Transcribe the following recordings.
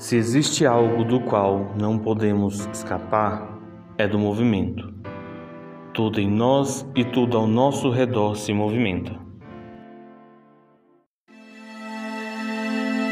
Se existe algo do qual não podemos escapar, é do movimento. Tudo em nós e tudo ao nosso redor se movimenta.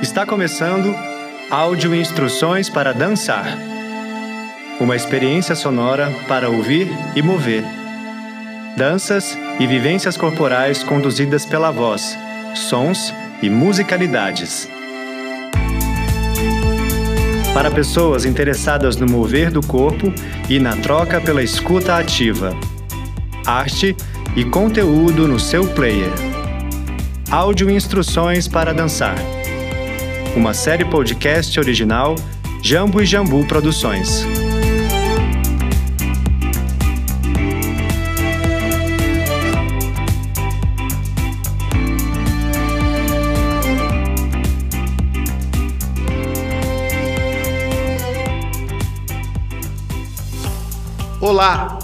Está começando Áudio Instruções para Dançar. Uma experiência sonora para ouvir e mover. Danças e vivências corporais conduzidas pela voz, sons e musicalidades. Para pessoas interessadas no mover do corpo e na troca pela escuta ativa. Arte e conteúdo no seu player. Áudio Instruções para Dançar uma série podcast original Jambo e Jambu Produções. Olá!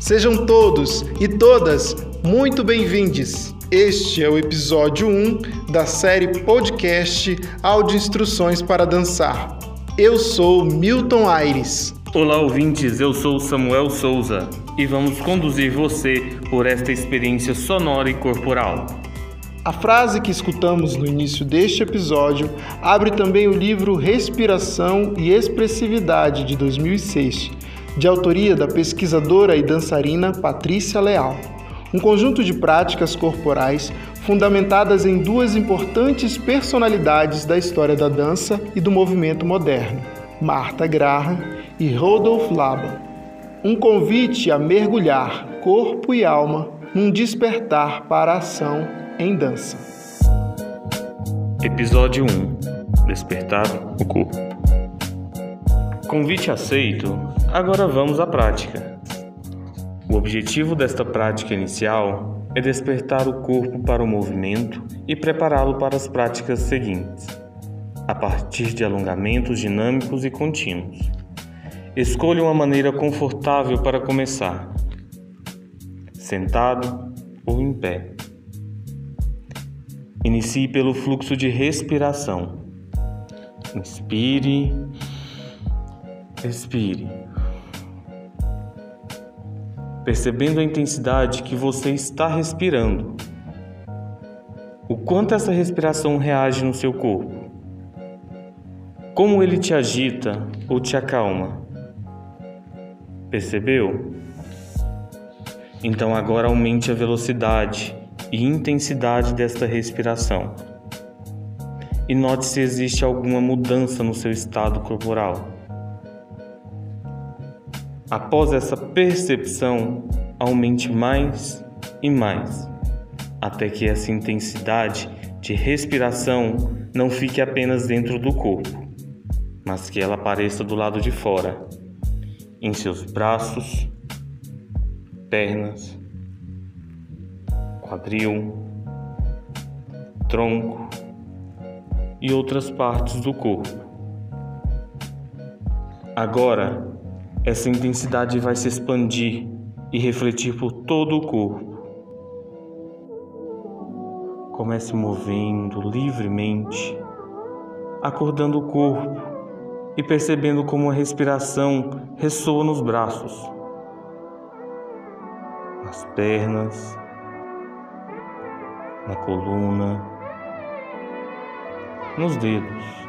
Sejam todos e todas muito bem-vindos este é o episódio 1 da série podcast Áudio Instruções para Dançar. Eu sou Milton Aires. Olá, ouvintes, eu sou Samuel Souza e vamos conduzir você por esta experiência sonora e corporal. A frase que escutamos no início deste episódio abre também o livro Respiração e Expressividade de 2006, de autoria da pesquisadora e dançarina Patrícia Leal um conjunto de práticas corporais fundamentadas em duas importantes personalidades da história da dança e do movimento moderno, Martha Graham e Rodolph Laban. Um convite a mergulhar corpo e alma num despertar para a ação em dança. Episódio 1 Despertar o corpo. Convite aceito, agora vamos à prática. O objetivo desta prática inicial é despertar o corpo para o movimento e prepará-lo para as práticas seguintes, a partir de alongamentos dinâmicos e contínuos. Escolha uma maneira confortável para começar, sentado ou em pé. Inicie pelo fluxo de respiração. Inspire, expire percebendo a intensidade que você está respirando. O quanto essa respiração reage no seu corpo. Como ele te agita ou te acalma. Percebeu? Então agora aumente a velocidade e intensidade desta respiração. E note se existe alguma mudança no seu estado corporal. Após essa percepção, aumente mais e mais, até que essa intensidade de respiração não fique apenas dentro do corpo, mas que ela apareça do lado de fora, em seus braços, pernas, quadril, tronco e outras partes do corpo. Agora, essa intensidade vai se expandir e refletir por todo o corpo. Comece movendo livremente, acordando o corpo e percebendo como a respiração ressoa nos braços, nas pernas, na coluna, nos dedos.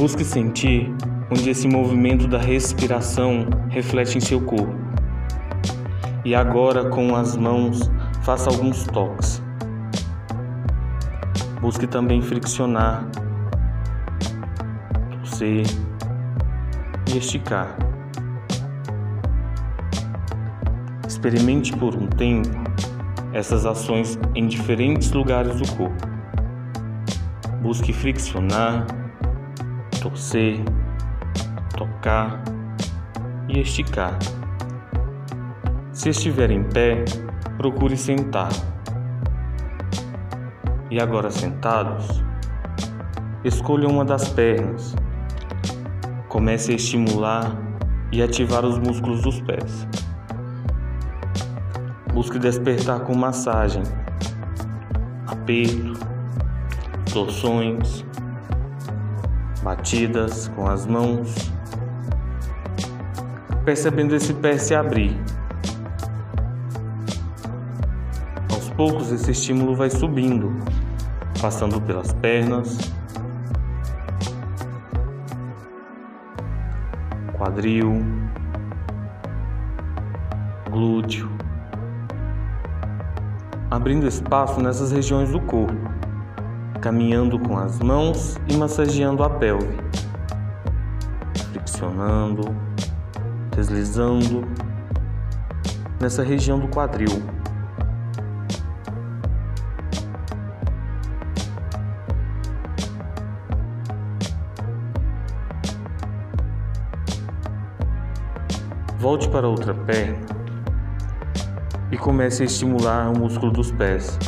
Busque sentir onde esse movimento da respiração reflete em seu corpo. E agora, com as mãos, faça alguns toques. Busque também friccionar, torcer e esticar. Experimente por um tempo essas ações em diferentes lugares do corpo. Busque friccionar torcer, tocar e esticar. Se estiver em pé, procure sentar. E agora sentados, escolha uma das pernas. Comece a estimular e ativar os músculos dos pés. Busque despertar com massagem, aperto, torções, batidas com as mãos, percebendo esse pé se abrir. Aos poucos, esse estímulo vai subindo, passando pelas pernas, quadril, glúteo, abrindo espaço nessas regiões do corpo, caminhando com as mãos e massageando a pelve, flexionando, deslizando nessa região do quadril. Volte para a outra perna e comece a estimular o músculo dos pés.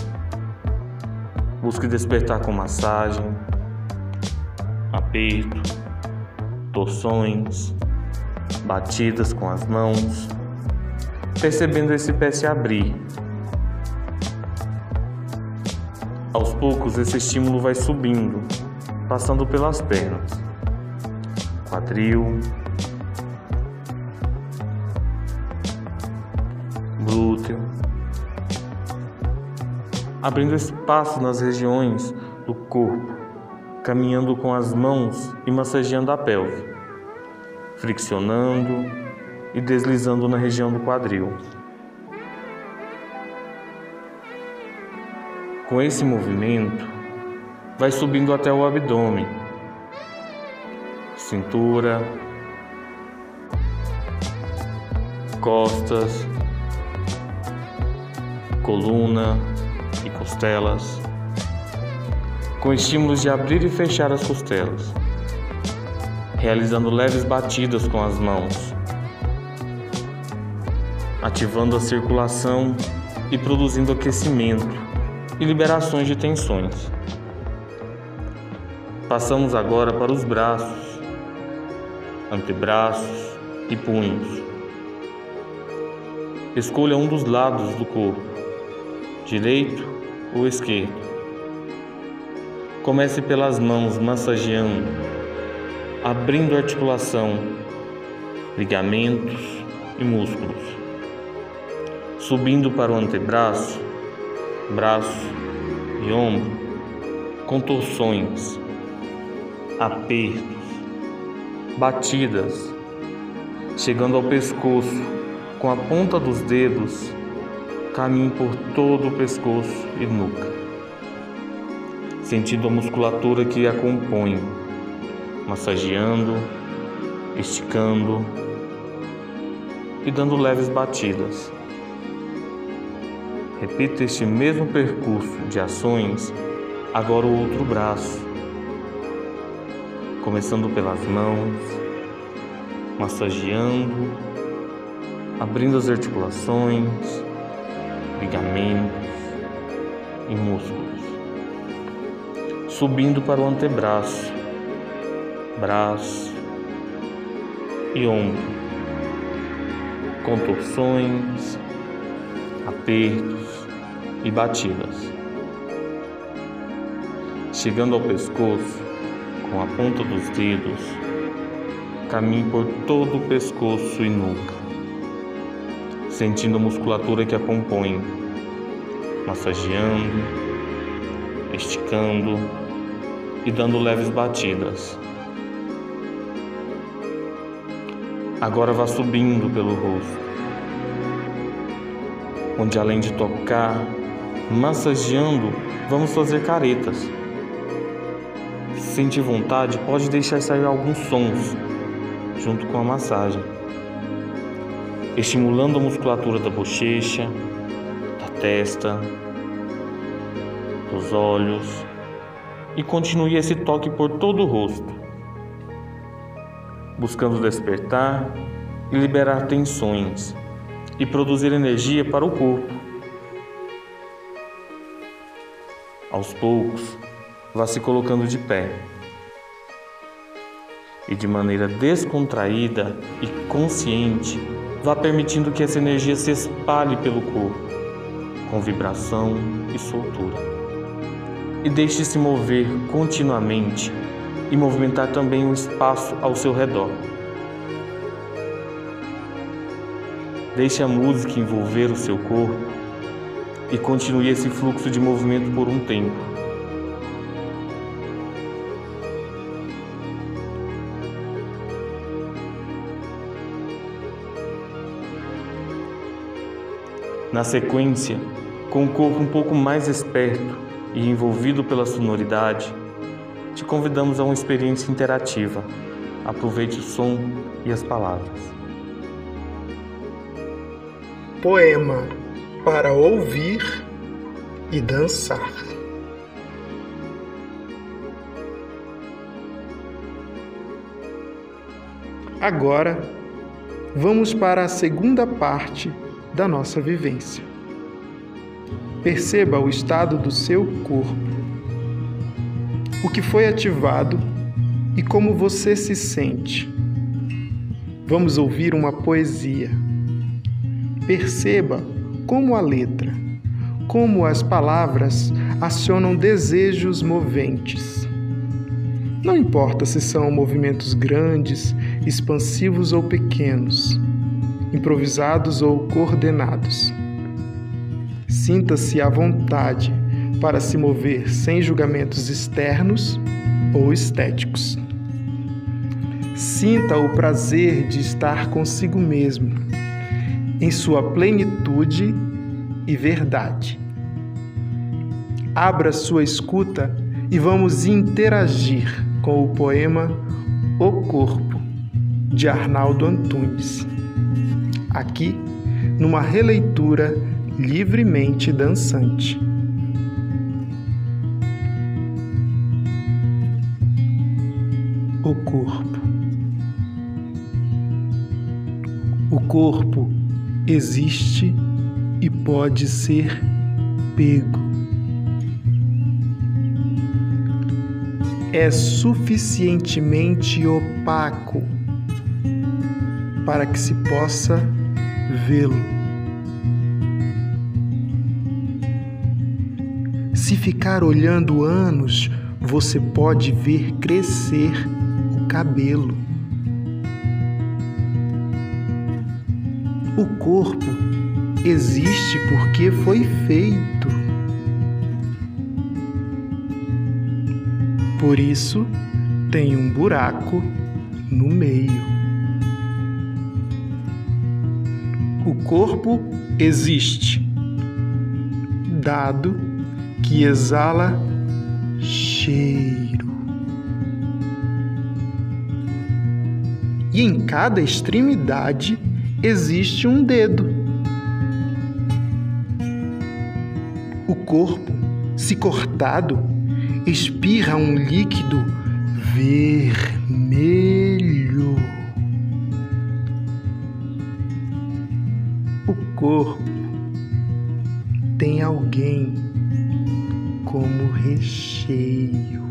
Busque despertar com massagem, aperto, torções, batidas com as mãos, percebendo esse pé se abrir. Aos poucos, esse estímulo vai subindo, passando pelas pernas, quadril, glúteo, abrindo espaço nas regiões do corpo, caminhando com as mãos e massageando a pelve, friccionando e deslizando na região do quadril. Com esse movimento, vai subindo até o abdômen, cintura, costas, coluna costelas, com estímulos de abrir e fechar as costelas, realizando leves batidas com as mãos, ativando a circulação e produzindo aquecimento e liberações de tensões. Passamos agora para os braços, antebraços e punhos. Escolha um dos lados do corpo direito ou esquerdo. Comece pelas mãos, massageando, abrindo articulação, ligamentos e músculos, subindo para o antebraço, braço e ombro, contorções, apertos, batidas, chegando ao pescoço com a ponta dos dedos caminhe por todo o pescoço e nuca, sentindo a musculatura que a compõe, massageando, esticando e dando leves batidas. Repita este mesmo percurso de ações agora o outro braço, começando pelas mãos, massageando, abrindo as articulações ligamentos e músculos, subindo para o antebraço, braço e ombro, contorções, apertos e batidas. Chegando ao pescoço, com a ponta dos dedos, caminhe por todo o pescoço e nuca sentindo a musculatura que a compõe, massageando, esticando e dando leves batidas. Agora vá subindo pelo rosto, onde além de tocar, massageando, vamos fazer caretas. Se sentir vontade, pode deixar sair alguns sons junto com a massagem estimulando a musculatura da bochecha, da testa, dos olhos e continue esse toque por todo o rosto, buscando despertar e liberar tensões e produzir energia para o corpo. Aos poucos, vá se colocando de pé e de maneira descontraída e consciente Vá permitindo que essa energia se espalhe pelo corpo, com vibração e soltura. e deixe-se mover continuamente e movimentar também o espaço ao seu redor. Deixe a música envolver o seu corpo e continue esse fluxo de movimento por um tempo. Na sequência, com o corpo um pouco mais esperto e envolvido pela sonoridade, te convidamos a uma experiência interativa. Aproveite o som e as palavras. Poema para ouvir e dançar. Agora, vamos para a segunda parte da nossa vivência. Perceba o estado do seu corpo, o que foi ativado e como você se sente. Vamos ouvir uma poesia Perceba como a letra, como as palavras acionam desejos moventes. Não importa se são movimentos grandes, expansivos ou pequenos, improvisados ou coordenados. Sinta-se à vontade para se mover sem julgamentos externos ou estéticos. Sinta o prazer de estar consigo mesmo em sua plenitude e verdade. Abra sua escuta e vamos interagir com o poema O Corpo, de Arnaldo Antunes. Aqui, numa releitura livremente dançante. O corpo. O corpo existe e pode ser pego. É suficientemente opaco para que se possa vê-lo. Se ficar olhando anos, você pode ver crescer o cabelo. O corpo existe porque foi feito. Por isso, tem um buraco no meio. O corpo existe, dado que exala cheiro. E em cada extremidade existe um dedo. O corpo, se cortado, espirra um líquido vermelho. Corpo tem alguém como recheio.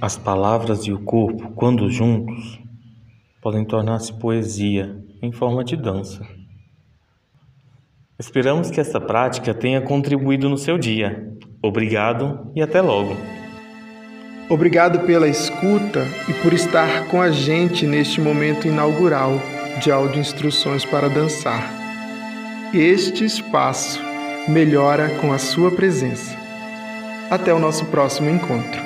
As palavras e o corpo, quando juntos, podem tornar-se poesia em forma de dança. Esperamos que esta prática tenha contribuído no seu dia. Obrigado e até logo. Obrigado pela escuta e por estar com a gente neste momento inaugural de áudio instruções para dançar. Este espaço melhora com a sua presença. Até o nosso próximo encontro.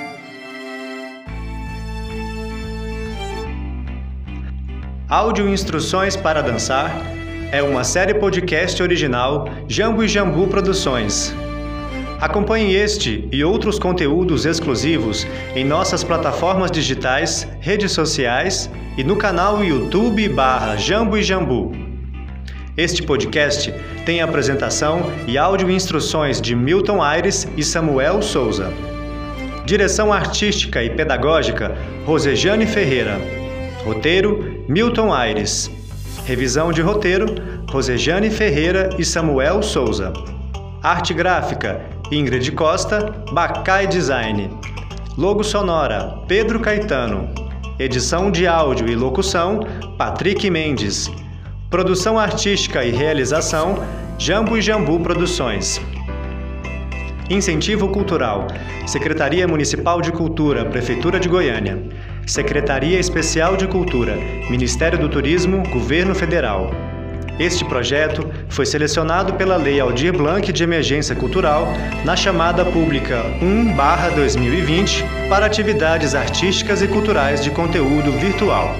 Áudio Instruções para Dançar é uma série podcast original Jambu e Jambu Produções. Acompanhe este e outros conteúdos exclusivos em nossas plataformas digitais, redes sociais e no canal YouTube barra Jambu e Jambu. Este podcast tem apresentação e áudio instruções de Milton Aires e Samuel Souza. Direção artística e pedagógica Rosejane Ferreira. Roteiro: Milton Aires. Revisão de roteiro: Rosejane Ferreira e Samuel Souza. Arte gráfica: Ingrid Costa, Bacai Design. Logo sonora: Pedro Caetano. Edição de áudio e locução: Patrick Mendes. Produção artística e realização: Jambu e Jambu Produções. Incentivo Cultural: Secretaria Municipal de Cultura, Prefeitura de Goiânia. Secretaria Especial de Cultura, Ministério do Turismo, Governo Federal. Este projeto foi selecionado pela Lei Aldir Blanc de Emergência Cultural na chamada pública 1/2020 para atividades artísticas e culturais de conteúdo virtual.